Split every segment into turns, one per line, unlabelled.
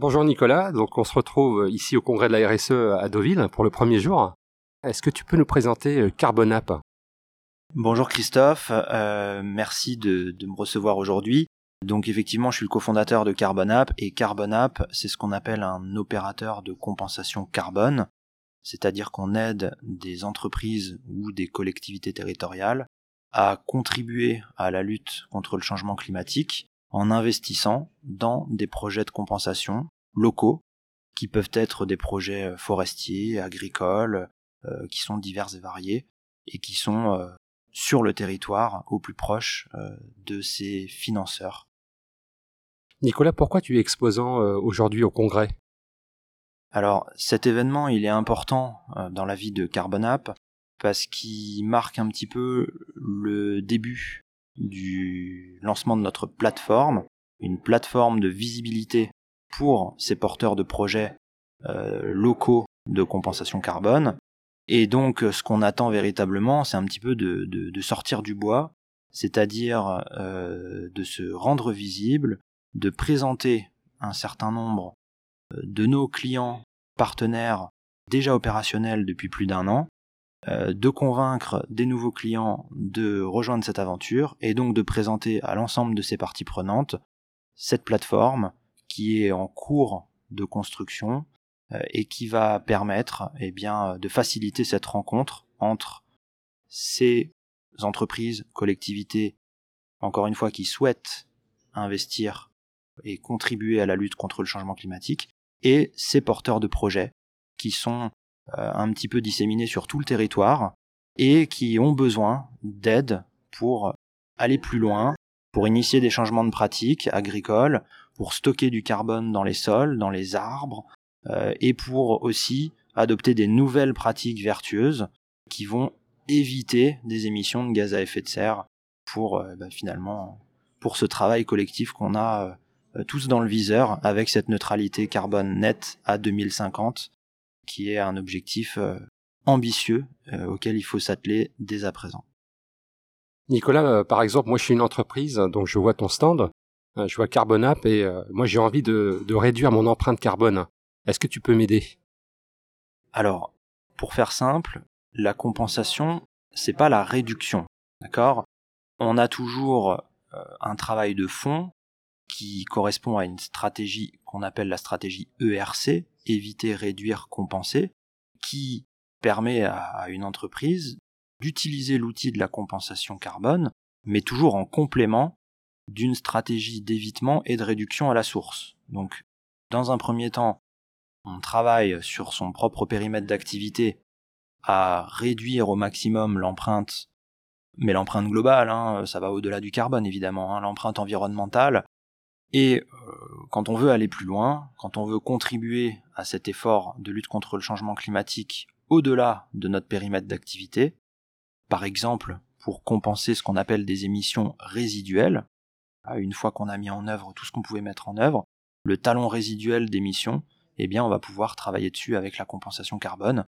Bonjour Nicolas, donc on se retrouve ici au congrès de la RSE à Deauville pour le premier jour. Est-ce que tu peux nous présenter euh, Carbonap
Bonjour Christophe, euh, merci de, me recevoir aujourd'hui. Donc effectivement, je suis le cofondateur de Carbonap et Carbonap, c'est ce qu'on appelle un opérateur de compensation carbone, c'est-à-dire qu'on aide des entreprises ou des collectivités territoriales à contribuer à la lutte contre le changement climatique en investissant dans des projets de compensation locaux qui peuvent être des projets euh, forestiers, agricoles, euh, qui sont divers et variés et qui sont euh, sur le territoire au plus proche de ces financeurs.
Nicolas, pourquoi tu es exposant aujourd'hui au congrès?
Alors cet événement, il est important dans la vie de Carbonap parce qu'il marque un petit peu le début du lancement de notre plateforme, une plateforme de visibilité pour ces porteurs de projets euh, locaux de compensation carbone. Et donc ce qu'on attend véritablement, c'est un petit peu de, sortir du bois, c'est-à-dire euh, de se rendre visible, de présenter un certain nombre euh, de nos clients partenaires déjà opérationnels depuis plus d'un an, euh, de convaincre des nouveaux clients de rejoindre cette aventure et donc de présenter à l'ensemble de ces parties prenantes cette plateforme qui est en cours de construction euh, et qui va permettre eh bien, de faciliter cette rencontre entre ces entreprises, collectivités, encore une fois, qui souhaitent investir et contribuer à la lutte contre le changement climatique, et ces porteurs de projets qui sont euh, un petit peu disséminés sur tout le territoire et qui ont besoin d'aide pour aller plus loin, pour initier des changements de pratiques agricoles, pour stocker du carbone dans les sols, dans les arbres, euh, et pour aussi adopter des nouvelles pratiques vertueuses qui vont éviter des émissions de gaz à effet de serre pour euh, bah, finalement pour ce travail collectif qu'on a tous dans le viseur avec cette neutralité carbone nette à 2050 qui est un objectif euh, ambitieux euh, auquel il faut s'atteler dès à présent.
Nicolas, euh, par exemple, moi je suis une entreprise, donc je vois ton stand, je vois Carbonap et moi j'ai envie de, réduire mon empreinte carbone. Est-ce que tu peux m'aider?
Alors, pour faire simple, la compensation, c'est pas la réduction, d'accord? On a toujours un travail de fond qui correspond à une stratégie qu'on appelle la stratégie ERC, éviter, réduire, compenser, qui permet à une entreprise d'utiliser l'outil de la compensation carbone, mais toujours en complément d'une stratégie d'évitement et de réduction à la source. Donc, dans un premier temps, on travaille sur son propre périmètre d'activité à réduire au maximum l'empreinte, mais l'empreinte globale, hein, ça va au-delà du carbone évidemment, hein, l'empreinte environnementale, et euh, quand on veut aller plus loin, quand on veut contribuer à cet effort de lutte contre le changement climatique au-delà de notre périmètre d'activité, par exemple pour compenser ce qu'on appelle des émissions résiduelles, une fois qu'on a mis en œuvre tout ce qu'on pouvait mettre en œuvre, le talon résiduel d'émissions, eh bien on va pouvoir travailler dessus avec la compensation carbone.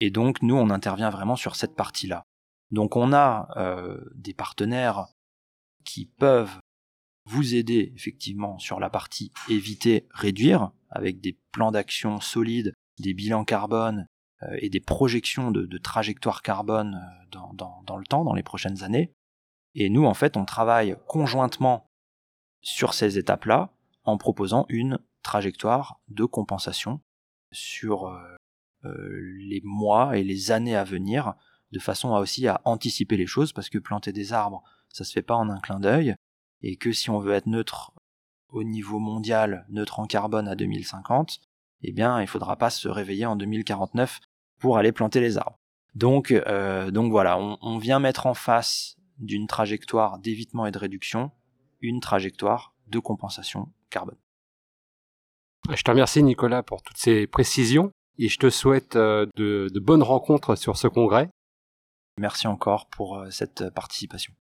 Et donc nous on intervient vraiment sur cette partie-là. Donc on a euh, des partenaires qui peuvent vous aider effectivement sur la partie éviter, réduire, avec des plans d'action solides, des bilans carbone euh, et des projections de, de trajectoire carbone euh, dans, le temps, dans les prochaines années. Et nous, en fait, on travaille conjointement sur ces étapes-là en proposant une trajectoire de compensation sur euh, les mois et les années à venir, de façon à aussi à anticiper les choses, parce que planter des arbres, ça se fait pas en un clin d'œil, et que si on veut être neutre au niveau mondial, neutre en carbone à 2050, eh bien, il faudra pas se réveiller en 2049 pour aller planter les arbres. Donc, euh, donc voilà, on, on vient mettre en face d'une trajectoire d'évitement et de réduction une trajectoire de compensation carbone.
Je te remercie Nicolas pour toutes ces précisions et je te souhaite euh, de, de bonnes rencontres sur ce congrès.
Merci encore pour euh, cette participation.